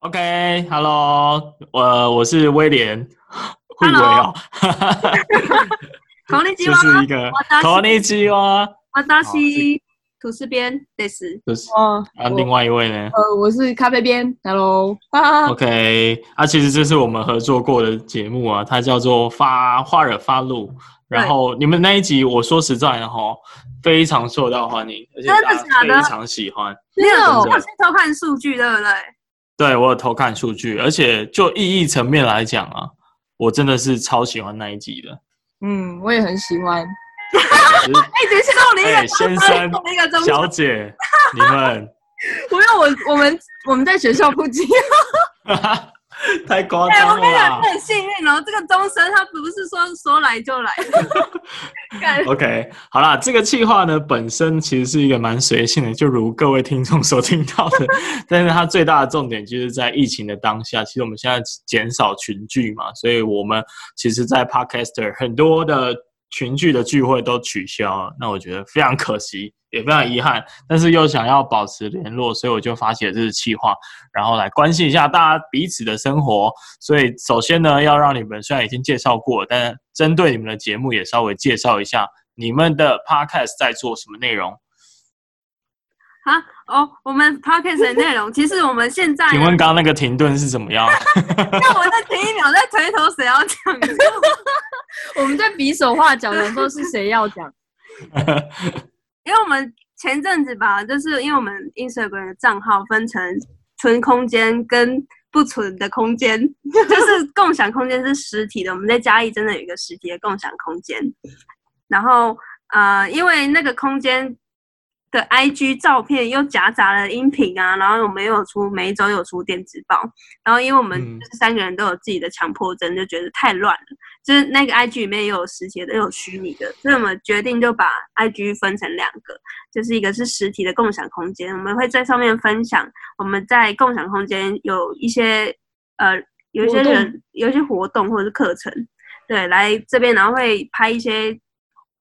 OK，Hello，我我是威廉，会不会哦？こんにちは，这是一个こんにちは，私吐司边です。就是哦，啊，另外一位呢？呃，我是咖啡边，Hello，哈哈。OK，啊，其实这是我们合作过的节目啊，它叫做发花惹发露。然后你们那一集，我说实在的哈，非常受到欢迎，而且大家非常喜欢。你有去偷看数据，对不对？ 对，我有偷看数据，而且就意义层面来讲啊，我真的是超喜欢那一集的。嗯，我也很喜欢。哎，等一下，我连一个先生、小姐，你们，不用我，我们我们在学校附近。太夸张了！哎，我跟你讲，很幸运哦，这个钟声它不是说说来就来 的。OK，好啦，这个计划呢本身其实是一个蛮随性的，就如各位听众所听到的。但是它最大的重点就是在疫情的当下，其实我们现在减少群聚嘛，所以我们其实，在 Podcaster 很多的群聚的聚会都取消了。那我觉得非常可惜。也非常遗憾，但是又想要保持联络，所以我就发起了这次企划，然后来关心一下大家彼此的生活。所以首先呢，要让你们虽然已经介绍过，但针对你们的节目也稍微介绍一下你们的 podcast 在做什么内容。好哦，我们 podcast 的内容，其实我们现在，请问刚刚那个停顿是怎么样？那我再停一秒，再推头，谁要讲？我们在比手画脚的时候是谁要讲？因为我们前阵子吧，就是因为我们 Instagram 的账号分成存空间跟不存的空间，就是共享空间是实体的。我们在嘉义真的有一个实体的共享空间，然后呃，因为那个空间。的 IG 照片又夹杂了音频啊，然后我们又有出每一周有出电子报，然后因为我们就是三个人都有自己的强迫症，就觉得太乱了。就是那个 IG 里面也有实体的，也有虚拟的，所以我们决定就把 IG 分成两个，就是一个是实体的共享空间，我们会在上面分享我们在共享空间有一些呃有一些人有一些活动或者是课程，对，来这边然后会拍一些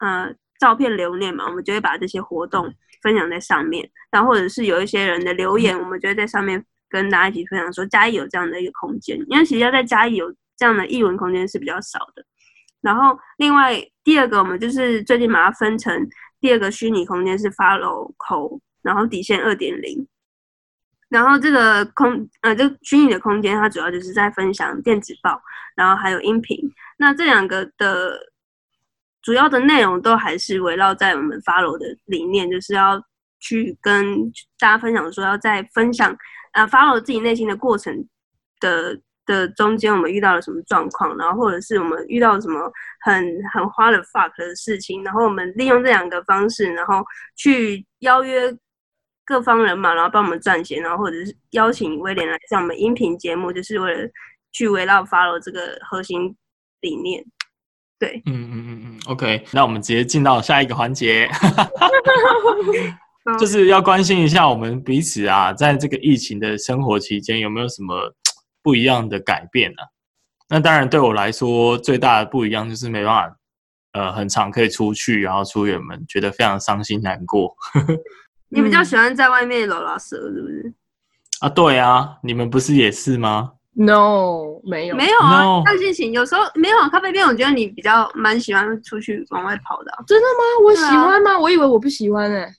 呃照片留念嘛，我们就会把这些活动。分享在上面，然后或者是有一些人的留言，我们就会在上面跟大家一起分享，说嘉义有这样的一个空间，因为其实要在嘉义有这样的译文空间是比较少的。然后另外第二个，我们就是最近把它分成第二个虚拟空间是 Follow Call，然后底线二点零。然后这个空呃，这虚拟的空间它主要就是在分享电子报，然后还有音频。那这两个的。主要的内容都还是围绕在我们 Follow 的理念，就是要去跟大家分享，说要在分享呃 Follow 自己内心的过程的的中间，我们遇到了什么状况，然后或者是我们遇到什么很很花了 fuck 的事情，然后我们利用这两个方式，然后去邀约各方人马，然后帮我们撰写，然后或者是邀请威廉来上我们音频节目，就是为了去围绕 Follow 这个核心理念。对，嗯嗯嗯嗯，OK，那我们直接进到下一个环节，就是要关心一下我们彼此啊，在这个疫情的生活期间有没有什么不一样的改变呢、啊？那当然对我来说最大的不一样就是没办法，呃，很常可以出去，然后出远门，觉得非常伤心难过。你比较喜欢在外面拉拉蛇，是不是？啊，对啊，你们不是也是吗？No，没有，没有啊。看心情，有时候没有啊咖啡店。我觉得你比较蛮喜欢出去往外跑的。真的吗？我喜欢吗？我以为我不喜欢哎。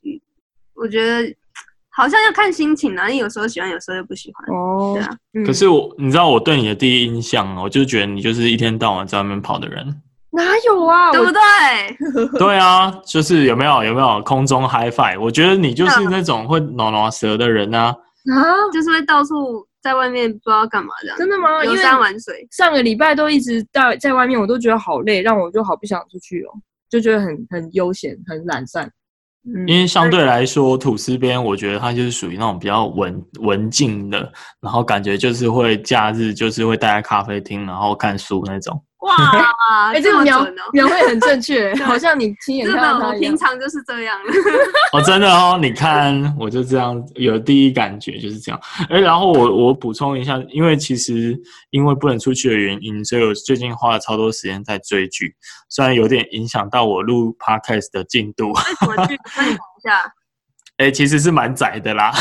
我觉得好像要看心情啊，你有时候喜欢，有时候又不喜欢。哦，对啊。可是我，你知道我对你的第一印象，我就觉得你就是一天到晚在外面跑的人。哪有啊？对不对？对啊，就是有没有有没有空中 high five？我觉得你就是那种会拉拉蛇的人啊。啊，就是会到处。在外面不知道干嘛这样，真的吗？游山玩水，上个礼拜都一直在在外面，我都觉得好累，让我就好不想出去哦，就觉得很很悠闲，很懒散。嗯，因为相对来说，吐司边我觉得它就是属于那种比较文文静的，然后感觉就是会假日就是会待在咖啡厅，然后看书那种。哇，哎、欸，这个描描绘很正确，好像你亲眼看到他我平常就是这样。哦，真的哦，你看，我就这样有第一感觉就是这样。哎，然后我我补充一下，因为其实因为不能出去的原因，所以我最近花了超多时间在追剧，虽然有点影响到我录 podcast 的进度。什么剧？分享一下。哎，其实是蛮窄的啦。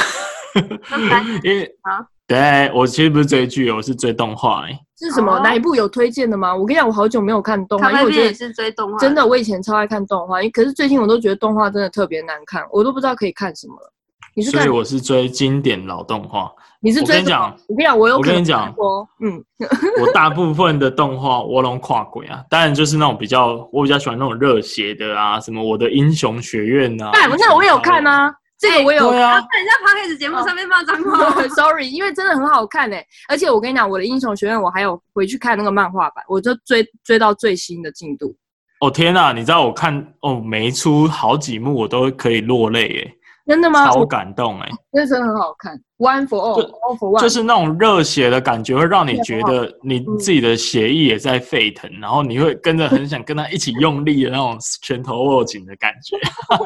因为啊，对，我其实不是追剧，我是追动画。哎，是什么？哪一部有推荐的吗？我跟你讲，我好久没有看动画，因为我觉得也是追动画。真的，我以前超爱看动画，可是最近我都觉得动画真的特别难看，我都不知道可以看什么了。你是？所以我是追经典老动画。你是追？我跟你讲，我跟你讲，我有。我跟你讲，嗯，我大部分的动画我都跨鬼啊，当然就是那种比较，我比较喜欢那种热血的啊，什么我的英雄学院啊。哎，那我也有看啊，这个我有看。啊，在人家 podcast 节目上面骂脏话，sorry，因为真的很好看哎，而且我跟你讲，我的英雄学院我还有回去看那个漫画版，我就追追到最新的进度。哦天呐，你知道我看哦，每一出好几幕我都可以落泪哎。真的吗？超感动哎、欸，那真的很好看。One for all，all for one，就是那种热血的感觉，会让你觉得你自己的血液也在沸腾，嗯、然后你会跟着很想跟他一起用力的那种拳头握紧的感觉。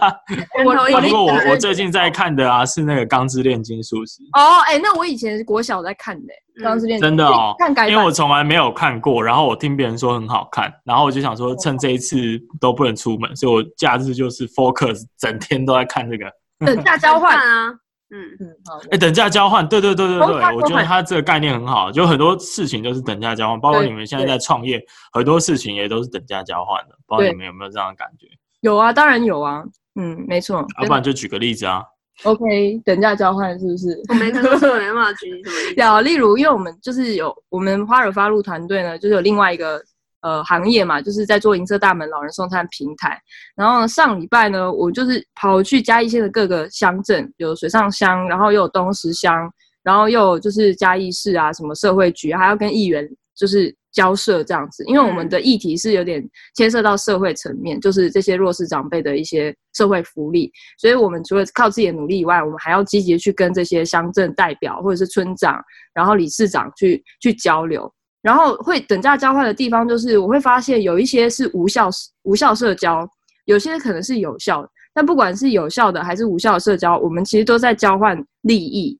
我不过我我最近在看的啊是那个《钢之炼金术师》哦，哎，那我以前国小在看的《钢之炼金》，真的哦，看改版，因为我从来没有看过，然后我听别人说很好看，然后我就想说趁这一次都不能出门，所以我假日就是 focus 整天都在看这个。等价交换啊，嗯嗯，好。哎，等价交换，对对对对对，我觉得它这个概念很好，就很多事情都是等价交换，包括你们现在在创业，很多事情也都是等价交换的，不知道你们有没有这样的感觉？有啊，当然有啊，嗯，没错。要不然就举个例子啊。OK，等价交换是不是？我没办法举什么例 例如，因为我们就是有我们花惹发露团队呢，就是有另外一个。呃，行业嘛，就是在做银色大门老人送餐平台。然后上礼拜呢，我就是跑去嘉义县的各个乡镇，有水上乡，然后又有东石乡，然后又有就是嘉义市啊，什么社会局，还要跟议员就是交涉这样子。因为我们的议题是有点牵涉到社会层面，就是这些弱势长辈的一些社会福利，所以我们除了靠自己的努力以外，我们还要积极去跟这些乡镇代表或者是村长，然后理事长去去交流。然后会等价交换的地方，就是我会发现有一些是无效无效社交，有些可能是有效的。但不管是有效的还是无效社交，我们其实都在交换利益。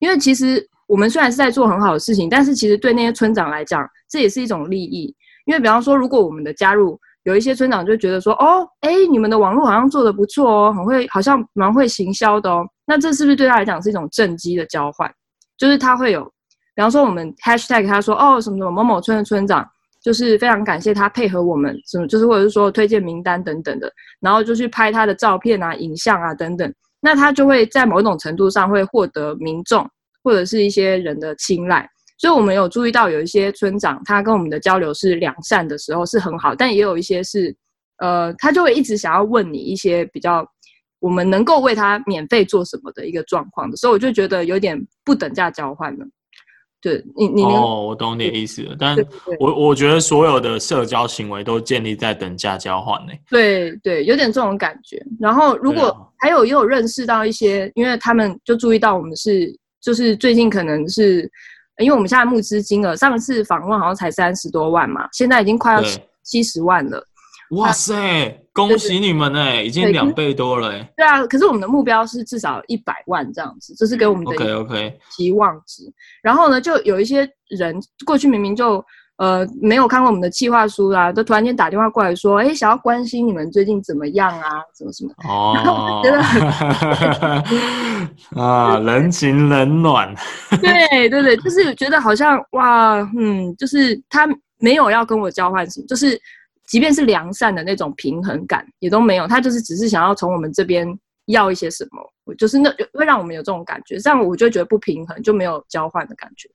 因为其实我们虽然是在做很好的事情，但是其实对那些村长来讲，这也是一种利益。因为比方说，如果我们的加入，有一些村长就觉得说，哦，哎，你们的网络好像做得不错哦，很会，好像蛮会行销的哦。那这是不是对他来讲是一种正机的交换？就是他会有。比方说，我们 hashtag 他说哦什么什么某某村的村长，就是非常感谢他配合我们，什么就是或者是说推荐名单等等的，然后就去拍他的照片啊、影像啊等等，那他就会在某种程度上会获得民众或者是一些人的青睐。所以我们有注意到有一些村长，他跟我们的交流是良善的时候是很好，但也有一些是，呃，他就会一直想要问你一些比较我们能够为他免费做什么的一个状况的，所以我就觉得有点不等价交换了。对你，你哦，我懂你的意思了。但我我觉得所有的社交行为都建立在等价交换内。对对，有点这种感觉。然后，如果还有也有认识到一些，因为他们就注意到我们是，就是最近可能是，因为我们现在募资金额，上次访问好像才三十多万嘛，现在已经快要七十万了。哇塞！恭喜你们哎，已经两倍多了哎。对啊，可是我们的目标是至少一百万这样子，这是给我们的 OK OK 期望值。然后呢，就有一些人过去明明就呃没有看过我们的计划书啦，都突然间打电话过来说，哎，想要关心你们最近怎么样啊，什么什么。哦。觉得 啊，人情冷暖。对对对，就是觉得好像哇，嗯，就是他没有要跟我交换什么，就是。即便是良善的那种平衡感也都没有，他就是只是想要从我们这边要一些什么，就是那会让我们有这种感觉，这样我就觉得不平衡，就没有交换的感觉，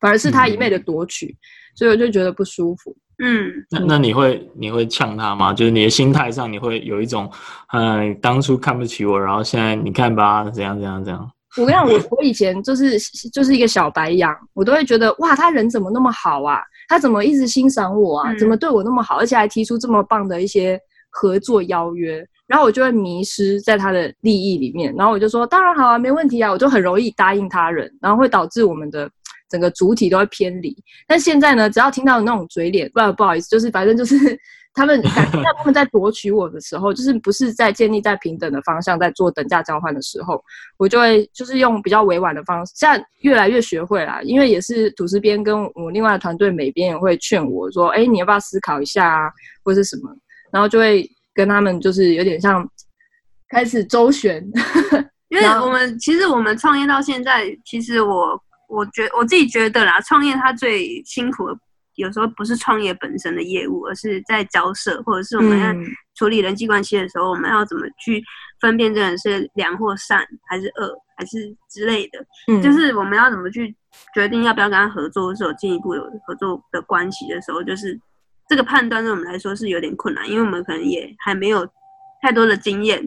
反而是他一昧的夺取，嗯、所以我就觉得不舒服。嗯，那那你会你会呛他吗？就是你的心态上你会有一种，嗯，当初看不起我，然后现在你看吧，怎样怎样怎样。我跟你讲，我我以前就是就是一个小白羊，我都会觉得哇，他人怎么那么好啊？他怎么一直欣赏我啊？怎么对我那么好，而且还提出这么棒的一些合作邀约？然后我就会迷失在他的利益里面，然后我就说当然好啊，没问题啊，我就很容易答应他人，然后会导致我们的整个主体都会偏离。但现在呢，只要听到那种嘴脸，不不好意思，就是反正就是。他们 感觉到他们在夺取我的时候，就是不是在建立在平等的方向，在做等价交换的时候，我就会就是用比较委婉的方式。现在越来越学会啦，因为也是吐司边跟我另外的团队美边也会劝我说：“哎，你要不要思考一下啊，或是什么？”然后就会跟他们就是有点像开始周旋，因为我们其实我们创业到现在，其实我我觉我自己觉得啦，创业它最辛苦的，有时候不是创业本身的业务，而是在交涉，或者是我们要处理人际关系的时候，嗯、我们要怎么去分辨这人是良或善，还是恶，还是之类的。嗯，就是我们要怎么去决定要不要跟他合作，或是有进一步有合作的关系的时候，就是这个判断对我们来说是有点困难，因为我们可能也还没有太多的经验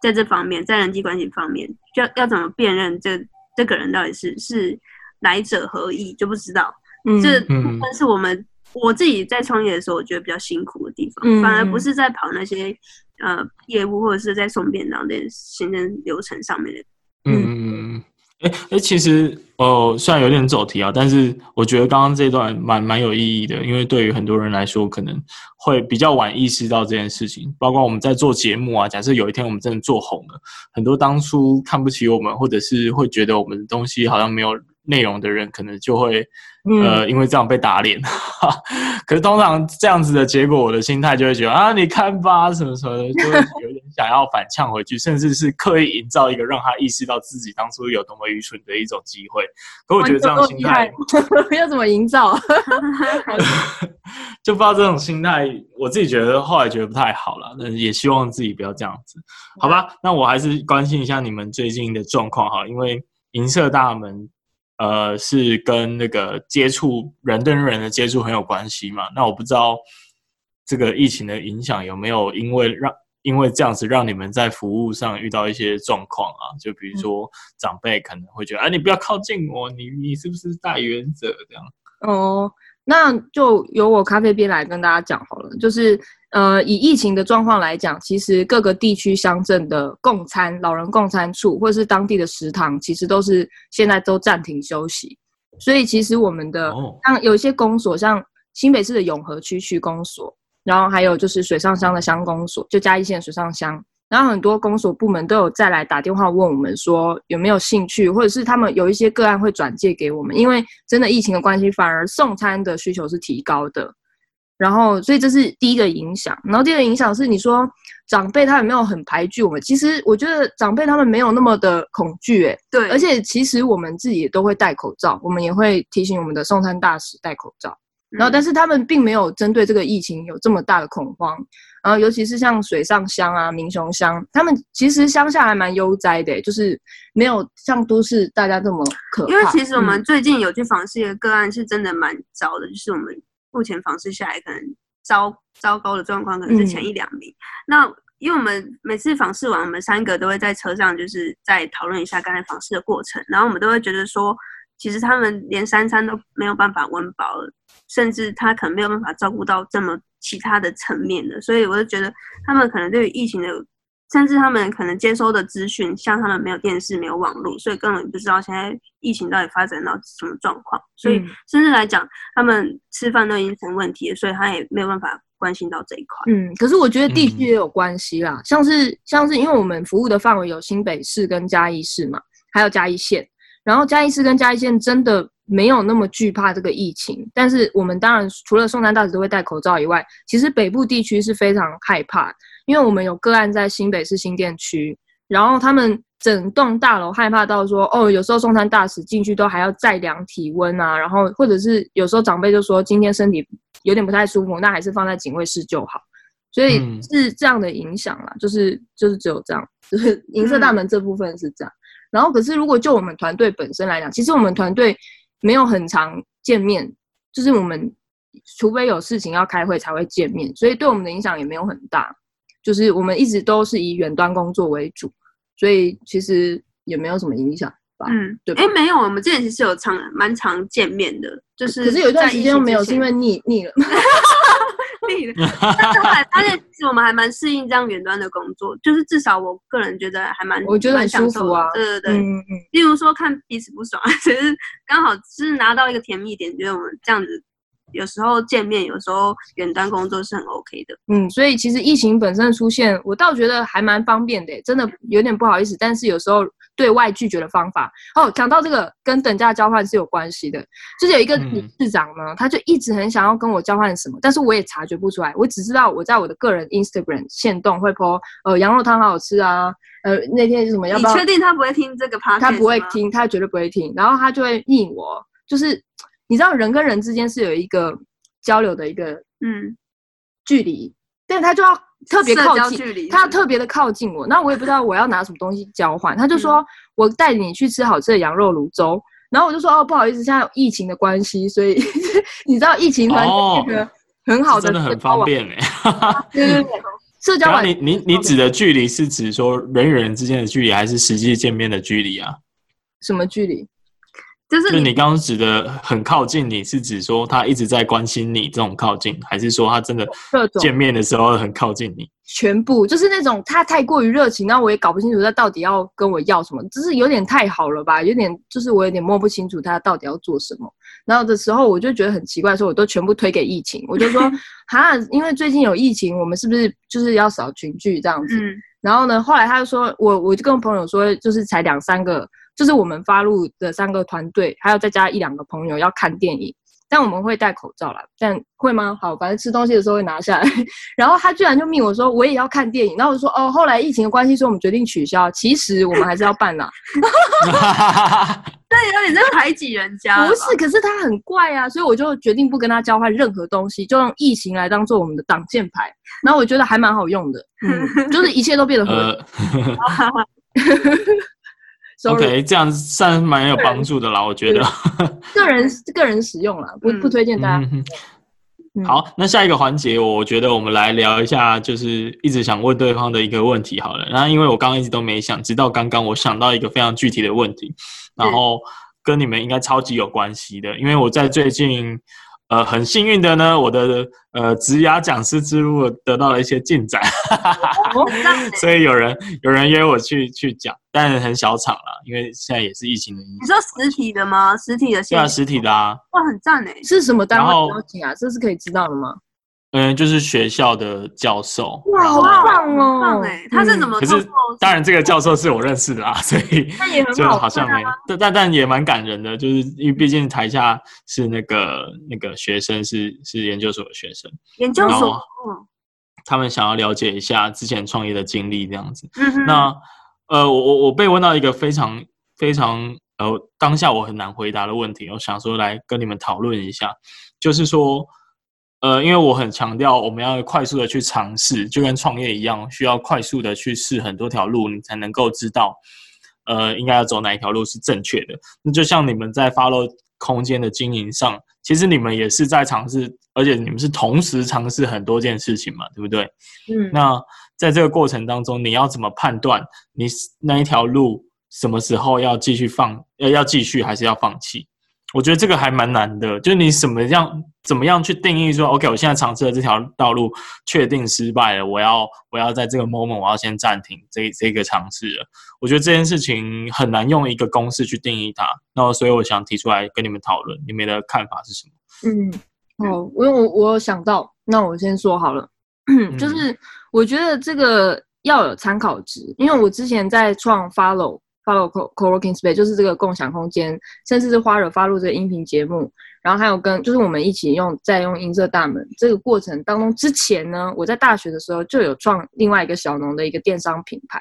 在这方面，在人际关系方面，就要要怎么辨认这这个人到底是是来者何意，就不知道。嗯，这部分是我们我自己在创业的时候，我觉得比较辛苦的地方，嗯、反而不是在跑那些呃业务或者是在送便当的行政流程上面的。嗯，哎、欸、哎，其实哦，虽然有点走题啊，但是我觉得刚刚这段蛮蛮有意义的，因为对于很多人来说，可能会比较晚意识到这件事情。包括我们在做节目啊，假设有一天我们真的做红了，很多当初看不起我们，或者是会觉得我们的东西好像没有内容的人，可能就会。呃，因为这样被打脸，可是通常这样子的结果，我的心态就会觉得啊，你看吧，什么什么的，就会有点想要反呛回去，甚至是刻意营造一个让他意识到自己当初有多么愚蠢的一种机会。可我觉得这样心态 要怎么营造？就不知道这种心态，我自己觉得后来觉得不太好了，但是也希望自己不要这样子，好吧？那我还是关心一下你们最近的状况哈，因为银色大门。呃，是跟那个接触人跟人的接触很有关系嘛？那我不知道这个疫情的影响有没有因为让因为这样子让你们在服务上遇到一些状况啊？就比如说长辈可能会觉得，哎、嗯啊，你不要靠近我，你你是不是带原则这样？哦，那就由我咖啡边来跟大家讲好了，就是。呃，以疫情的状况来讲，其实各个地区乡镇的共餐老人共餐处，或者是当地的食堂，其实都是现在都暂停休息。所以，其实我们的像有一些公所，像新北市的永和区区公所，然后还有就是水上乡的乡公所，就嘉义县水上乡，然后很多公所部门都有再来打电话问我们说有没有兴趣，或者是他们有一些个案会转介给我们，因为真的疫情的关系，反而送餐的需求是提高的。然后，所以这是第一个影响。然后第二个影响是，你说长辈他有没有很排拒我们？其实我觉得长辈他们没有那么的恐惧，诶，对。而且其实我们自己也都会戴口罩，我们也会提醒我们的送餐大使戴口罩。然后，但是他们并没有针对这个疫情有这么大的恐慌。然后，尤其是像水上乡啊、民雄乡，他们其实乡下还蛮悠哉的，就是没有像都市大家这么可怕。因为其实我们最近有去访视一个个案，是真的蛮糟的，就是我们。目前访视下来，可能糟糟糕的状况可能是前一两名。嗯、那因为我们每次访视完，我们三个都会在车上，就是再讨论一下刚才访视的过程。然后我们都会觉得说，其实他们连三餐都没有办法温饱，甚至他可能没有办法照顾到这么其他的层面的。所以我就觉得，他们可能对于疫情的。甚至他们可能接收的资讯，像他们没有电视、没有网络，所以根本不知道现在疫情到底发展到什么状况。所以，甚至来讲，他们吃饭都已经成问题了，所以他也没有办法关心到这一块。嗯，可是我觉得地区也有关系啦，像是像是因为我们服务的范围有新北市跟嘉义市嘛，还有嘉义县，然后嘉义市跟嘉义县真的没有那么惧怕这个疫情，但是我们当然除了送餐大使都会戴口罩以外，其实北部地区是非常害怕。因为我们有个案在新北市新店区，然后他们整栋大楼害怕到说，哦，有时候送餐大使进去都还要再量体温啊，然后或者是有时候长辈就说今天身体有点不太舒服，那还是放在警卫室就好，所以是这样的影响啦，就是就是只有这样，就是银色大门这部分是这样，然后可是如果就我们团队本身来讲，其实我们团队没有很常见面，就是我们除非有事情要开会才会见面，所以对我们的影响也没有很大。就是我们一直都是以远端工作为主，所以其实也没有什么影响吧。嗯，对。哎，没有，我们之前其实有常蛮常见面的，就是可是有一段时间没有，是因为腻腻了 腻了。但是后来发现，其实我们还蛮适应这样远端的工作，就是至少我个人觉得还蛮，我觉得很舒服啊。对对对，嗯嗯。例如说看彼此不爽，其实刚好是拿到一个甜蜜点，觉得我们这样子。有时候见面，有时候远端工作是很 OK 的。嗯，所以其实疫情本身的出现，我倒觉得还蛮方便的，真的有点不好意思。但是有时候对外拒绝的方法。哦，讲到这个跟等价交换是有关系的，就是有一个理事长呢，嗯、他就一直很想要跟我交换什么，但是我也察觉不出来。我只知道我在我的个人 Instagram 限动会 po 呃羊肉汤好好吃啊，呃那天是什么要不要？你确定他不会听这个 podcast 他不会听，他绝对不会听。然后他就会应我，就是你知道人跟人之间是有一个交流的一个嗯距离，但他就要。特别靠近，他要特别的靠近我，那我也不知道我要拿什么东西交换。他就说，我带你去吃好吃的羊肉卤粥，然后我就说，哦，不好意思，现在有疫情的关系，所以 你知道疫情团这个很好的，真的很方便哎。对对对，社交 网，你你你指的距离是指说人与人之间的距离，还是实际见面的距离啊？什么距离？就是你刚刚指的很靠近，你是指说他一直在关心你这种靠近，还是说他真的见面的时候很靠近你？全部就是那种他太过于热情，那我也搞不清楚他到底要跟我要什么，只是有点太好了吧？有点就是我有点摸不清楚他到底要做什么。然后的时候我就觉得很奇怪，说我都全部推给疫情，我就说 哈，因为最近有疫情，我们是不是就是要少群聚这样子？嗯、然后呢，后来他就说我我就跟我朋友说，就是才两三个。就是我们发路的三个团队，还有再加一两个朋友要看电影，但我们会戴口罩啦。但会吗？好，反正吃东西的时候会拿下来。然后他居然就命我说我也要看电影，然后我就说哦，后来疫情的关系，所以我们决定取消。其实我们还是要办啦。那有点在排挤人家。不是，可是他很怪啊，所以我就决定不跟他交换任何东西，就用疫情来当做我们的挡箭牌。然后我觉得还蛮好用的，嗯，就是一切都变得合理。Sorry OK，这样算蛮有帮助的啦，我觉得。个人个人使用啦，不不推荐大家。嗯、好，那下一个环节，我觉得我们来聊一下，就是一直想问对方的一个问题好了。然后，因为我刚刚一直都没想，直到刚刚我想到一个非常具体的问题，然后跟你们应该超级有关系的，因为我在最近。呃，很幸运的呢，我的呃职涯讲师之路得到了一些进展，所以有人有人约我去去讲，但很小场了，因为现在也是疫情的影响。你说实体的吗？实体的？对啊，实体的啊。哇，很赞诶！是什么单位邀请啊？这是可以知道的吗？嗯，就是学校的教授，哇，好棒哦！棒哎，他是怎么？可是当然，这个教授是我认识的啦，所以就好像没，但但但也蛮感人的，就是因为毕竟台下是那个那个学生是是研究所的学生，研究所，他们想要了解一下之前创业的经历这样子。那呃，我我我被问到一个非常非常呃当下我很难回答的问题，我想说来跟你们讨论一下，就是说。呃，因为我很强调，我们要快速的去尝试，就跟创业一样，需要快速的去试很多条路，你才能够知道，呃，应该要走哪一条路是正确的。那就像你们在 Follow 空间的经营上，其实你们也是在尝试，而且你们是同时尝试很多件事情嘛，对不对？嗯。那在这个过程当中，你要怎么判断你那一条路什么时候要继续放，要，要继续还是要放弃？我觉得这个还蛮难的，就是你什么样、怎么样去定义说，OK，我现在尝试的这条道路确定失败了，我要我要在这个 moment 我要先暂停这这个尝试了。我觉得这件事情很难用一个公式去定义它，那所以我想提出来跟你们讨论，你们的看法是什么？嗯，哦，我我我有想到，那我先说好了，就是我觉得这个要有参考值，因为我之前在创 Follow。Follow Co-working Space 就是这个共享空间，甚至是花惹发露这个音频节目，然后还有跟就是我们一起用在用音色大门。这个过程当中，之前呢，我在大学的时候就有创另外一个小农的一个电商品牌，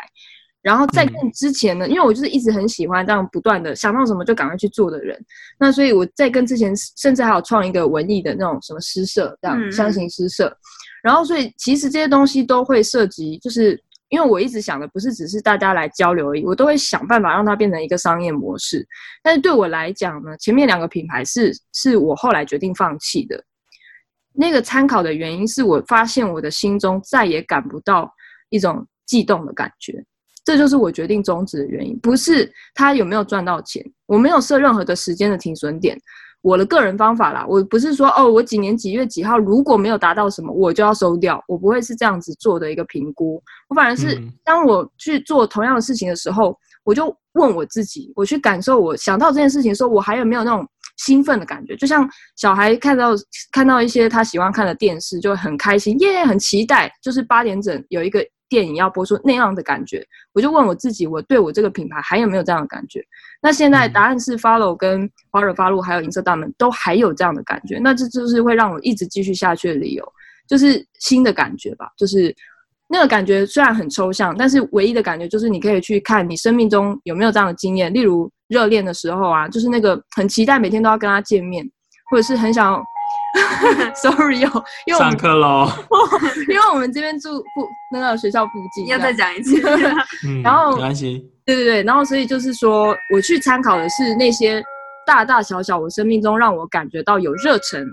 然后在更之前呢，因为我就是一直很喜欢这样不断的想到什么就赶快去做的人，那所以我在跟之前甚至还有创一个文艺的那种什么诗社这样箱型诗社，然后所以其实这些东西都会涉及就是。因为我一直想的不是只是大家来交流而已，我都会想办法让它变成一个商业模式。但是对我来讲呢，前面两个品牌是是我后来决定放弃的。那个参考的原因是我发现我的心中再也感不到一种悸动的感觉，这就是我决定终止的原因。不是他有没有赚到钱，我没有设任何的时间的停损点。我的个人方法啦，我不是说哦，我几年几月几号如果没有达到什么，我就要收掉，我不会是这样子做的一个评估。我反而是当我去做同样的事情的时候，我就问我自己，我去感受，我想到这件事情的时候，我还有没有那种兴奋的感觉？就像小孩看到看到一些他喜欢看的电视，就很开心，耶，很期待，就是八点整有一个电影要播出那样的感觉，我就问我自己，我对我这个品牌还有没有这样的感觉？那现在答案是 Follow 跟花惹发露还有银色大门都还有这样的感觉，那这就是会让我一直继续下去的理由，就是新的感觉吧，就是那个感觉虽然很抽象，但是唯一的感觉就是你可以去看你生命中有没有这样的经验，例如热恋的时候啊，就是那个很期待每天都要跟他见面，或者是很想。Sorry 哦，因为我们上课喽。因为我们这边住附那个学校附近，要再讲一次。嗯、然后没关系。对对对，然后所以就是说，我去参考的是那些大大小小我生命中让我感觉到有热忱、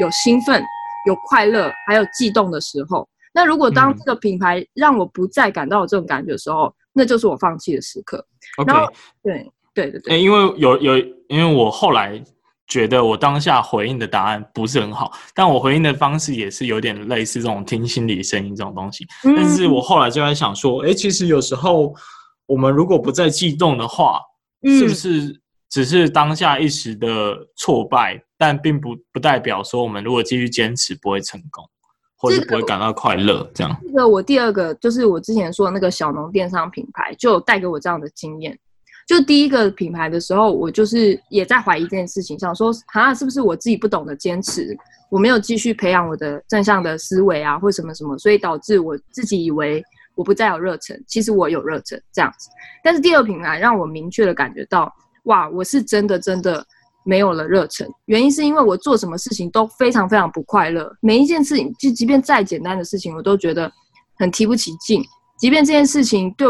有兴奋、有快乐，还有悸动的时候。那如果当这个品牌让我不再感到有这种感觉的时候，嗯、那就是我放弃的时刻。OK，然后对对对对，因为有有，因为我后来。觉得我当下回应的答案不是很好，但我回应的方式也是有点类似这种听心理声音这种东西。嗯、但是我后来就在想说，哎、欸，其实有时候我们如果不再激动的话，嗯、是不是只是当下一时的挫败，但并不不代表说我们如果继续坚持不会成功，或者不会感到快乐。这样。这个我第二个就是我之前说的那个小农电商品牌，就带给我这样的经验。就第一个品牌的时候，我就是也在怀疑这件事情，想说啊，是不是我自己不懂得坚持，我没有继续培养我的正向的思维啊，或什么什么，所以导致我自己以为我不再有热忱，其实我有热忱这样子。但是第二品牌让我明确的感觉到，哇，我是真的真的没有了热忱，原因是因为我做什么事情都非常非常不快乐，每一件事情就即便再简单的事情，我都觉得很提不起劲，即便这件事情对。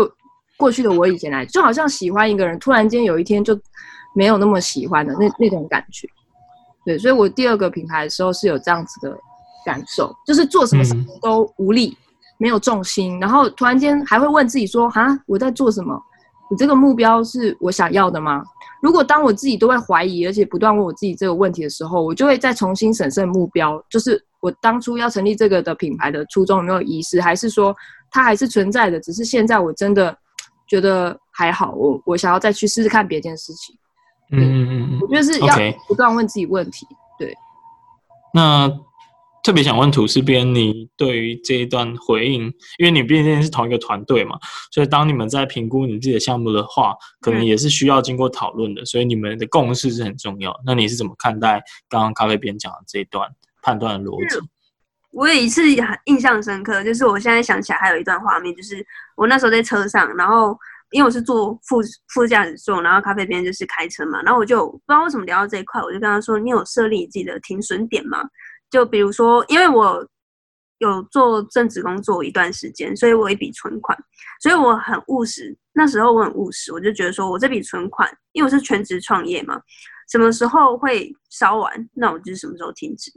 过去的我以前来，就好像喜欢一个人，突然间有一天就没有那么喜欢的那那种感觉。对，所以我第二个品牌的时候是有这样子的感受，就是做什么事情都无力，嗯、没有重心，然后突然间还会问自己说：“啊，我在做什么？我这个目标是我想要的吗？”如果当我自己都会怀疑，而且不断问我自己这个问题的时候，我就会再重新审视目标，就是我当初要成立这个的品牌的初衷有没有遗失，还是说它还是存在的，只是现在我真的。觉得还好，我我想要再去试试看别件事情。嗯嗯嗯，我觉得是要不断问自己问题。对。那特别想问土司边，你对于这一段回应，因为你毕竟是同一个团队嘛，所以当你们在评估你自己的项目的话，可能也是需要经过讨论的，所以你们的共识是很重要。那你是怎么看待刚刚咖啡边讲的这一段判断的逻辑？我有一次很印象深刻，就是我现在想起来还有一段画面，就是我那时候在车上，然后因为我是坐副副驾驶座，然后咖啡边就是开车嘛，然后我就不知道为什么聊到这一块，我就跟他说：“你有设立你自己的停损点吗？”就比如说，因为我有做正职工作一段时间，所以我有一笔存款，所以我很务实。那时候我很务实，我就觉得说我这笔存款，因为我是全职创业嘛，什么时候会烧完，那我就是什么时候停止。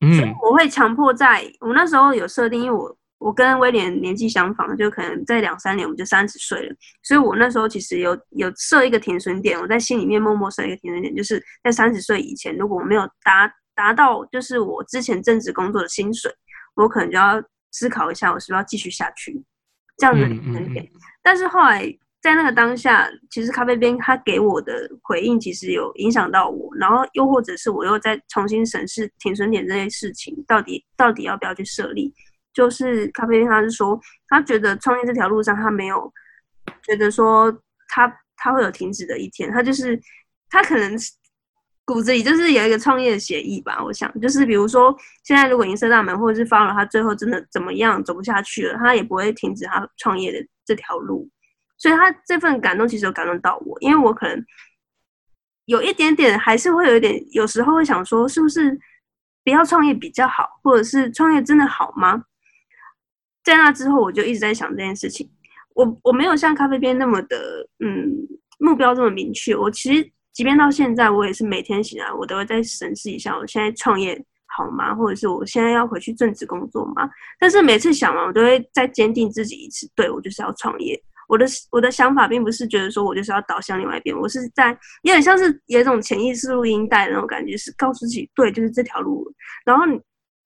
嗯，我会强迫在我那时候有设定，因为我我跟威廉年纪相仿，就可能在两三年我们就三十岁了，所以我那时候其实有有设一个停损点，我在心里面默默设一个停损点，就是在三十岁以前，如果我没有达达到就是我之前正职工作的薪水，我可能就要思考一下，我是不是要继续下去这样的停损点，但是后来。在那个当下，其实咖啡边他给我的回应，其实有影响到我，然后又或者是我又再重新审视停损点这些事情，到底到底要不要去设立？就是咖啡边他是说，他觉得创业这条路上，他没有觉得说他他会有停止的一天，他就是他可能是骨子里就是有一个创业的协议吧。我想，就是比如说现在如果银色大门或者是发了，他最后真的怎么样走不下去了，他也不会停止他创业的这条路。所以他这份感动其实有感动到我，因为我可能有一点点，还是会有一点，有时候会想说，是不是不要创业比较好，或者是创业真的好吗？在那之后，我就一直在想这件事情。我我没有像咖啡边那么的，嗯，目标这么明确。我其实即便到现在，我也是每天醒来，我都会再审视一下，我现在创业好吗？或者是我现在要回去正职工作吗？但是每次想完，我都会再坚定自己一次，对，我就是要创业。我的我的想法并不是觉得说我就是要倒向另外一边，我是在有点像是有一种潜意识录音带的那种感觉，是告诉自己对，就是这条路。然后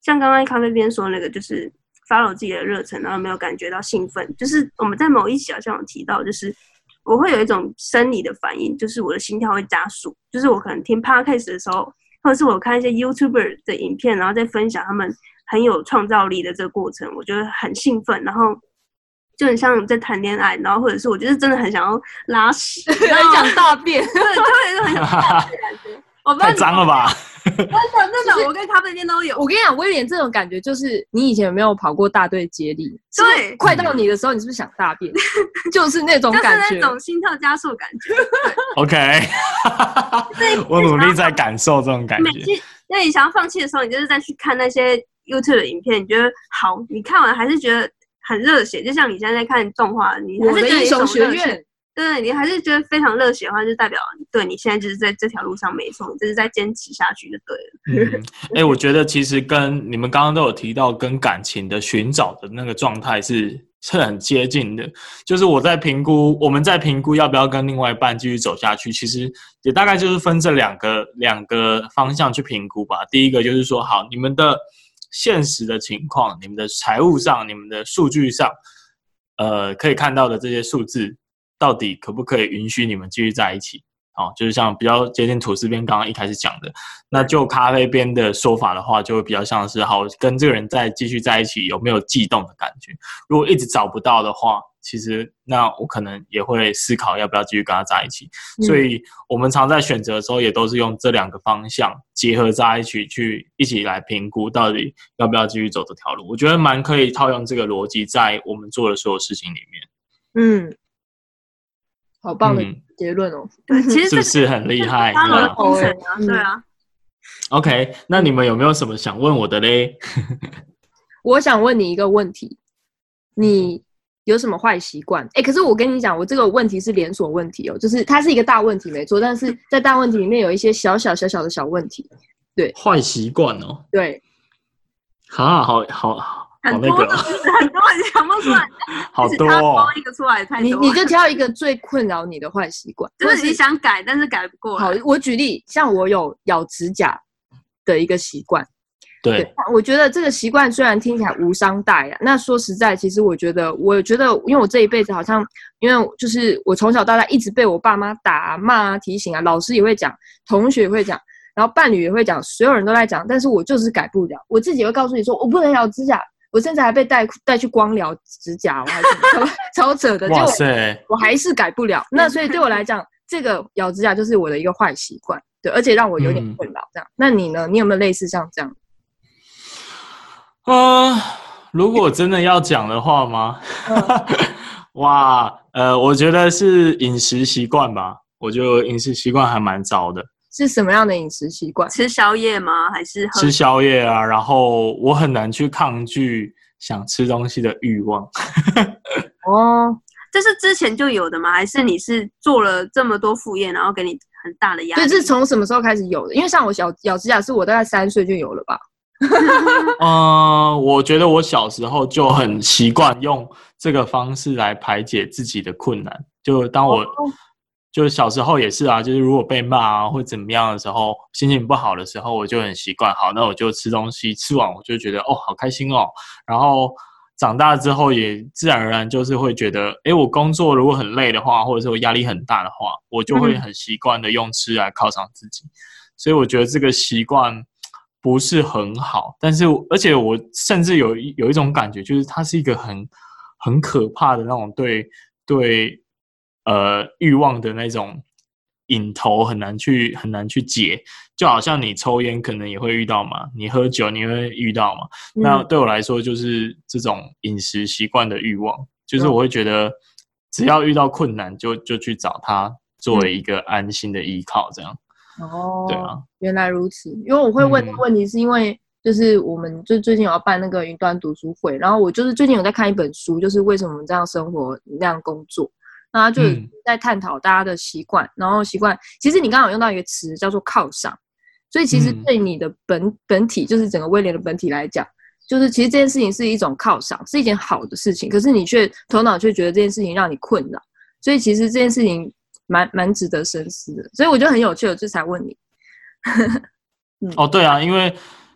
像刚刚咖啡边说那个，就是 follow 自己的热忱，然后没有感觉到兴奋。就是我们在某一期好像有提到，就是我会有一种生理的反应，就是我的心跳会加速。就是我可能听 podcast 的时候，或者是我看一些 YouTuber 的影片，然后再分享他们很有创造力的这个过程，我觉得很兴奋，然后就很像在谈恋爱，然后或者是我就是真的很想要拉屎，很想大便，对，就会很想大便的感觉。我太脏了吧！真的真的，我跟咖啡店都有。我跟你讲，威廉这种感觉就是，你以前有没有跑过大队接力？对，快到你的时候，你是不是想大便？就是那种感觉，就是那种心跳加速感觉。OK，我努力在感受这种感觉。那你想要放弃的时候，你就是再去看那些 YouTube 的影片，你觉得好，你看完还是觉得很热血，就像你现在在看动画，你还是觉得英雄学院。对，你还是觉得非常热血的话，就代表对你现在就是在这条路上没错，你就是在坚持下去就对了。哎、嗯欸，我觉得其实跟你们刚刚都有提到，跟感情的寻找的那个状态是是很接近的。就是我在评估，我们在评估要不要跟另外一半继续走下去，其实也大概就是分这两个两个方向去评估吧。第一个就是说，好，你们的现实的情况，你们的财务上，你们的数据上，呃，可以看到的这些数字。到底可不可以允许你们继续在一起？哦，就是像比较接近吐司边刚刚一开始讲的，那就咖啡边的说法的话，就会比较像是好跟这个人再继续在一起有没有悸动的感觉？如果一直找不到的话，其实那我可能也会思考要不要继续跟他在一起。所以我们常在选择的时候，也都是用这两个方向结合在一起去一起来评估到底要不要继续走这条路。我觉得蛮可以套用这个逻辑在我们做的所有事情里面。嗯。好棒的结论哦！对，其实是不是很厉害？对啊。OK，那你们有没有什么想问我的嘞？我想问你一个问题：你有什么坏习惯？哎，可是我跟你讲，我这个问题是连锁问题哦，就是它是一个大问题没错，但是 在大问题里面有一些小小小小的小问题。对，坏习惯哦。对。好好好。很多，很多，你想不出来，好多哦，一个出来太多。你你就挑一个最困扰你的坏习惯，就是你想改，但是改不过。好，我举例，像我有咬指甲的一个习惯。对，我觉得这个习惯虽然听起来无伤大雅，那说实在，其实我觉得，我觉得，因为我这一辈子好像，因为就是我从小到大一直被我爸妈打、骂、啊提醒啊，老师也会讲，同学也会讲，然后伴侣也会讲，所有人都在讲，但是我就是改不了。我自己会告诉你说，我不能咬指甲。我甚至还被带带去光疗指甲，我还是超 超扯的，哇塞！我还是改不了。那所以对我来讲，这个咬指甲就是我的一个坏习惯，对，而且让我有点困扰。这样，嗯、那你呢？你有没有类似像这样？啊、呃，如果真的要讲的话吗？嗯、哇，呃，我觉得是饮食习惯吧。我觉得饮食习惯还蛮糟的。是什么样的饮食习惯？吃宵夜吗？还是吃宵夜啊？然后我很难去抗拒想吃东西的欲望。哦，这是之前就有的吗？还是你是做了这么多副业，然后给你很大的压力？对，是从什么时候开始有的？因为像我小咬指甲，是我大概三岁就有了吧？嗯、呃，我觉得我小时候就很习惯用这个方式来排解自己的困难。就当我。哦就是小时候也是啊，就是如果被骂啊或怎么样的时候，心情不好的时候，我就很习惯，好，那我就吃东西，吃完我就觉得哦，好开心哦。然后长大之后也自然而然就是会觉得，诶，我工作如果很累的话，或者是我压力很大的话，我就会很习惯的用吃来犒赏自己。嗯、所以我觉得这个习惯不是很好，但是而且我甚至有有一种感觉，就是它是一个很很可怕的那种对对。呃，欲望的那种瘾头很难去很难去解，就好像你抽烟可能也会遇到嘛，你喝酒你会遇到嘛。嗯、那对我来说，就是这种饮食习惯的欲望，就是我会觉得，只要遇到困难就，就就去找他作为一个安心的依靠，这样。哦，对啊，原来如此。因为我会问这个问题，是因为就是我们就最近有要办那个云端读书会，然后我就是最近有在看一本书，就是为什么我们这样生活那样工作。那就在探讨大家的习惯，嗯、然后习惯，其实你刚好用到一个词叫做犒赏，所以其实对你的本、嗯、本体，就是整个威廉的本体来讲，就是其实这件事情是一种犒赏，是一件好的事情，可是你却头脑却觉得这件事情让你困扰，所以其实这件事情蛮蛮值得深思的，所以我觉得很有趣，我这才问你。嗯、哦，对啊，因为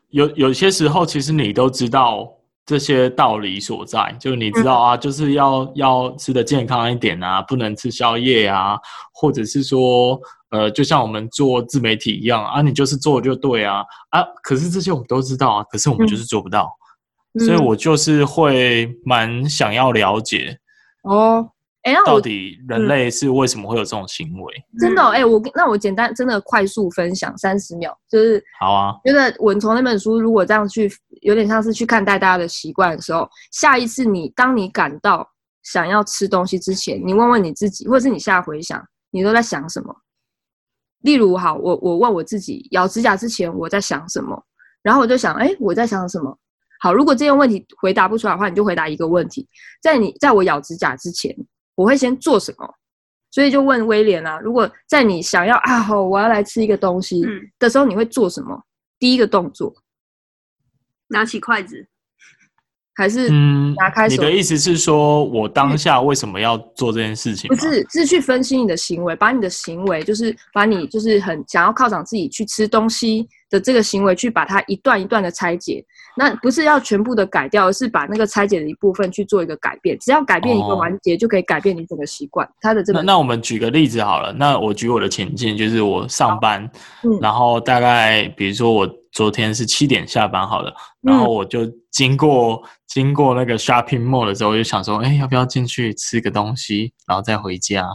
有有些时候其实你都知道。这些道理所在，就你知道啊，就是要要吃的健康一点啊，不能吃宵夜啊，或者是说，呃，就像我们做自媒体一样啊，你就是做就对啊啊，可是这些我们都知道啊，可是我们就是做不到。所以我就是会蛮想要了解哦。哎，到底人类是为什么会有这种行为？真的，哎，我那我简单真的快速分享三十秒，就是好啊。觉得蚊虫那本书如果这样去，有点像是去看待大家的习惯的时候，下一次你当你感到想要吃东西之前，你问问你自己，或者是你现在回想，你都在想什么？例如，好，我我问我自己，咬指甲之前我在想什么？然后我就想，哎，我在想什么？好，如果这些问题回答不出来的话，你就回答一个问题，在你在我咬指甲之前。我会先做什么？所以就问威廉啊，如果在你想要啊，好，我要来吃一个东西的时候，你会做什么？嗯、第一个动作，拿起筷子，还是拿开手？嗯、你的意思是说我当下为什么要做这件事情？不是，是去分析你的行为，把你的行为，就是把你就是很想要犒赏自己去吃东西的这个行为，去把它一段一段的拆解。那不是要全部的改掉，而是把那个拆解的一部分去做一个改变。只要改变一个环节，就可以改变你整个习惯。它的这个，那我们举个例子好了。那我举我的情境，就是我上班，嗯，然后大概比如说我昨天是七点下班好了，然后我就经过经过那个 shopping mall 的时候，我就想说，哎，要不要进去吃个东西，然后再回家？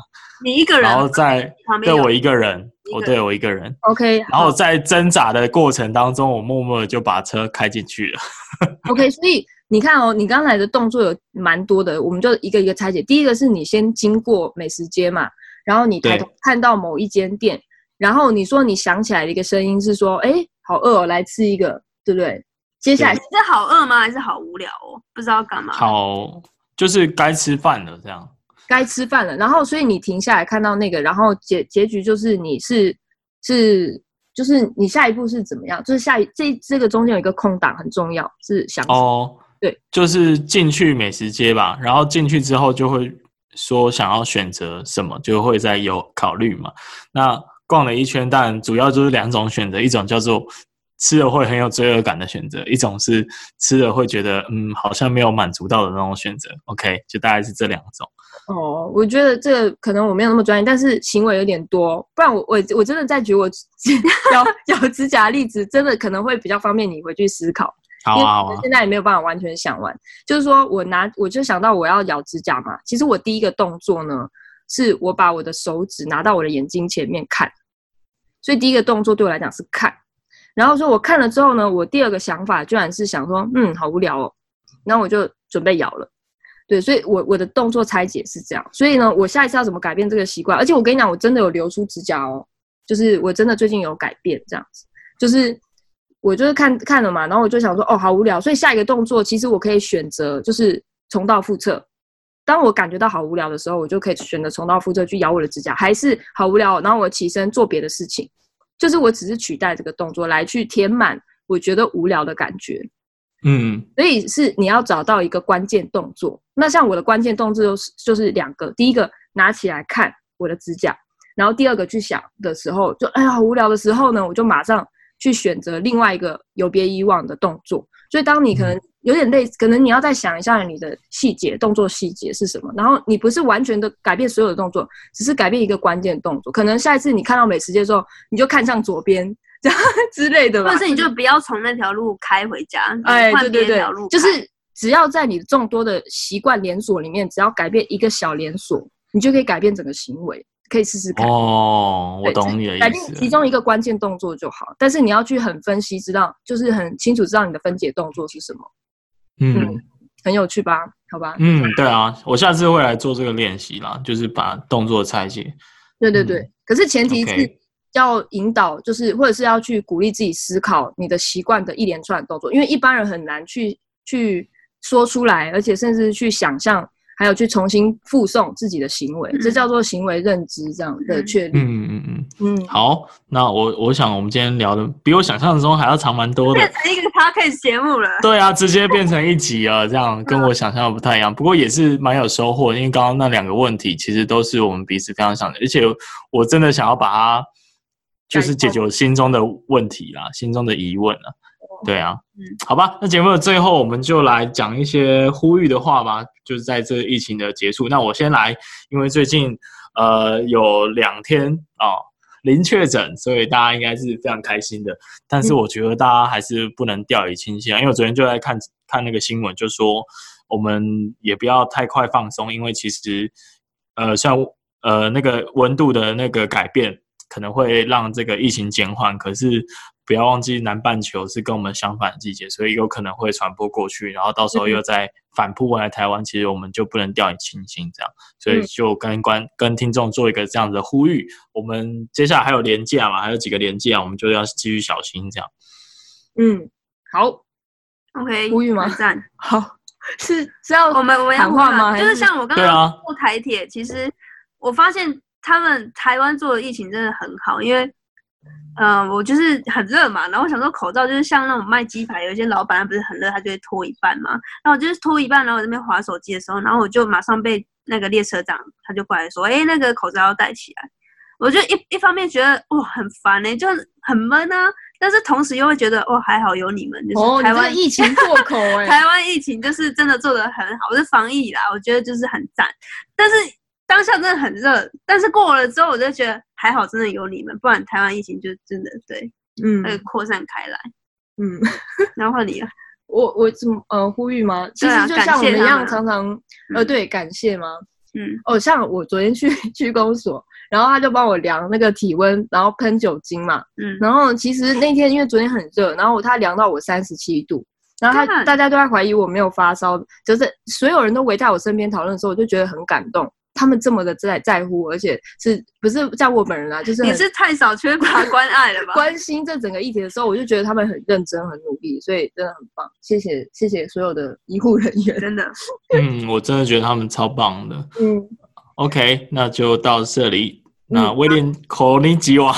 你一个人，然后再对我一个人，我对我一个人，OK。然后在挣扎的过程当中，我默默的就把车开进去了。OK，所以你看哦，你刚才的动作有蛮多的，我们就一个一个拆解。第一个是你先经过美食街嘛，然后你抬头看到某一间店，然后你说你想起来的一个声音是说，哎，好饿哦，来吃一个，对不对？接下来是好饿吗？还是好无聊哦？不知道干嘛？好，就是该吃饭了这样。该吃饭了，然后所以你停下来看到那个，然后结结局就是你是是就是你下一步是怎么样？就是下一这这个中间有一个空档很重要，是想哦，对，就是进去美食街吧，然后进去之后就会说想要选择什么，就会再有考虑嘛。那逛了一圈，但主要就是两种选择，一种叫做。吃了会很有罪恶感的选择，一种是吃了会觉得嗯好像没有满足到的那种选择。OK，就大概是这两种。哦，我觉得这个可能我没有那么专业，但是行为有点多，不然我我我真的在举我 咬咬指甲的例子，真的可能会比较方便你回去思考。好啊，好啊。现在也没有办法完全想完，就是说我拿我就想到我要咬指甲嘛，其实我第一个动作呢，是我把我的手指拿到我的眼睛前面看，所以第一个动作对我来讲是看。然后说，我看了之后呢，我第二个想法居然是想说，嗯，好无聊哦，然后我就准备咬了，对，所以我我的动作拆解是这样，所以呢，我下一次要怎么改变这个习惯？而且我跟你讲，我真的有留出指甲哦，就是我真的最近有改变这样子，就是我就是看看了嘛，然后我就想说，哦，好无聊，所以下一个动作其实我可以选择就是重蹈覆辙。当我感觉到好无聊的时候，我就可以选择重蹈覆辙去咬我的指甲，还是好无聊，然后我起身做别的事情。就是我只是取代这个动作来去填满我觉得无聊的感觉，嗯，所以是你要找到一个关键动作。那像我的关键动作就是就是两个，第一个拿起来看我的指甲，然后第二个去想的时候，就哎呀无聊的时候呢，我就马上去选择另外一个有别以往的动作。所以当你可能。有点累，可能你要再想一下你的细节，动作细节是什么。然后你不是完全的改变所有的动作，只是改变一个关键动作。可能下一次你看到美食街的时候，你就看向左边，这 样之类的吧。或者是你就不要从那条路开回家，哎，对对对，就是只要在你众多的习惯连锁里面，只要改变一个小连锁，你就可以改变整个行为。可以试试看。哦，我懂你的意思。改变其中一个关键动作就好，但是你要去很分析，知道就是很清楚知道你的分解动作是什么。嗯，嗯，很有趣吧？好吧。嗯，对啊，我下次会来做这个练习啦，就是把动作拆解。对对对，嗯、可是前提是要引导，就是或者是要去鼓励自己思考你的习惯的一连串动作，因为一般人很难去去说出来，而且甚至去想象。还有去重新复诵自己的行为，嗯、这叫做行为认知这样的确立。嗯嗯嗯嗯。好，那我我想我们今天聊的比我想象中还要长蛮多的。变成一个 podcast 节目了。对啊，直接变成一集啊，这样跟我想象的不太一样。不过也是蛮有收获，因为刚刚那两个问题其实都是我们彼此非常想的，而且我真的想要把它就是解决我心中的问题啦，心中的疑问啊。对啊，嗯，好吧，那节目的最后，我们就来讲一些呼吁的话吧。就是在这疫情的结束，那我先来，因为最近呃有两天啊、哦，零确诊，所以大家应该是非常开心的。但是我觉得大家还是不能掉以轻心啊，因为我昨天就在看看那个新闻，就说我们也不要太快放松，因为其实呃像呃那个温度的那个改变。可能会让这个疫情减缓，可是不要忘记南半球是跟我们相反的季节，所以有可能会传播过去，然后到时候又再反扑回来台湾，其实我们就不能掉以轻心这样，所以就跟观跟听众做一个这样的呼吁。我们接下来还有连假嘛，还有几个连假，我们就要继续小心这样。嗯，好，OK，呼吁吗？赞，好，是是要我们我们要喊话吗？就是像我刚刚坐台铁，啊、其实我发现。他们台湾做的疫情真的很好，因为，嗯、呃，我就是很热嘛，然后我想说口罩就是像那种卖鸡排，有一些老板他不是很热，他就会脱一半嘛，然后我就是脱一半，然后我这边滑手机的时候，然后我就马上被那个列车长他就过来说，哎，那个口罩要戴起来，我就一一方面觉得哇很烦呢、欸，就很闷啊，但是同时又会觉得哇还好有你们，就是台湾、哦、疫情破口哎、欸，台湾疫情就是真的做的很好，是防疫啦，我觉得就是很赞，但是。当下真的很热，但是过了之后，我就觉得还好，真的有你们，不然台湾疫情就真的对，嗯，会扩散开来，嗯。然后换你了，我我怎么呃呼吁吗？其实就像我们一样，常常呃对感谢吗？嗯。哦，像我昨天去 去公所，然后他就帮我量那个体温，然后喷酒精嘛，嗯。然后其实那天因为昨天很热，然后他量到我三十七度，然后他大家都在怀疑我没有发烧，就是所有人都围在我身边讨论的时候，我就觉得很感动。他们这么的在在乎，而且是不是在我本人啊？就是你是太少缺乏关爱了吧？关心这整个议题的时候，我就觉得他们很认真、很努力，所以真的很棒。谢谢，谢谢所有的医护人员，真的。嗯，我真的觉得他们超棒的。嗯，OK，那就到这里。那威廉科尼基哇，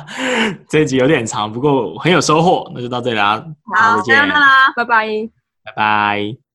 这一集有点长，不过很有收获。那就到这里啦，好，再见啦，拜拜，拜拜。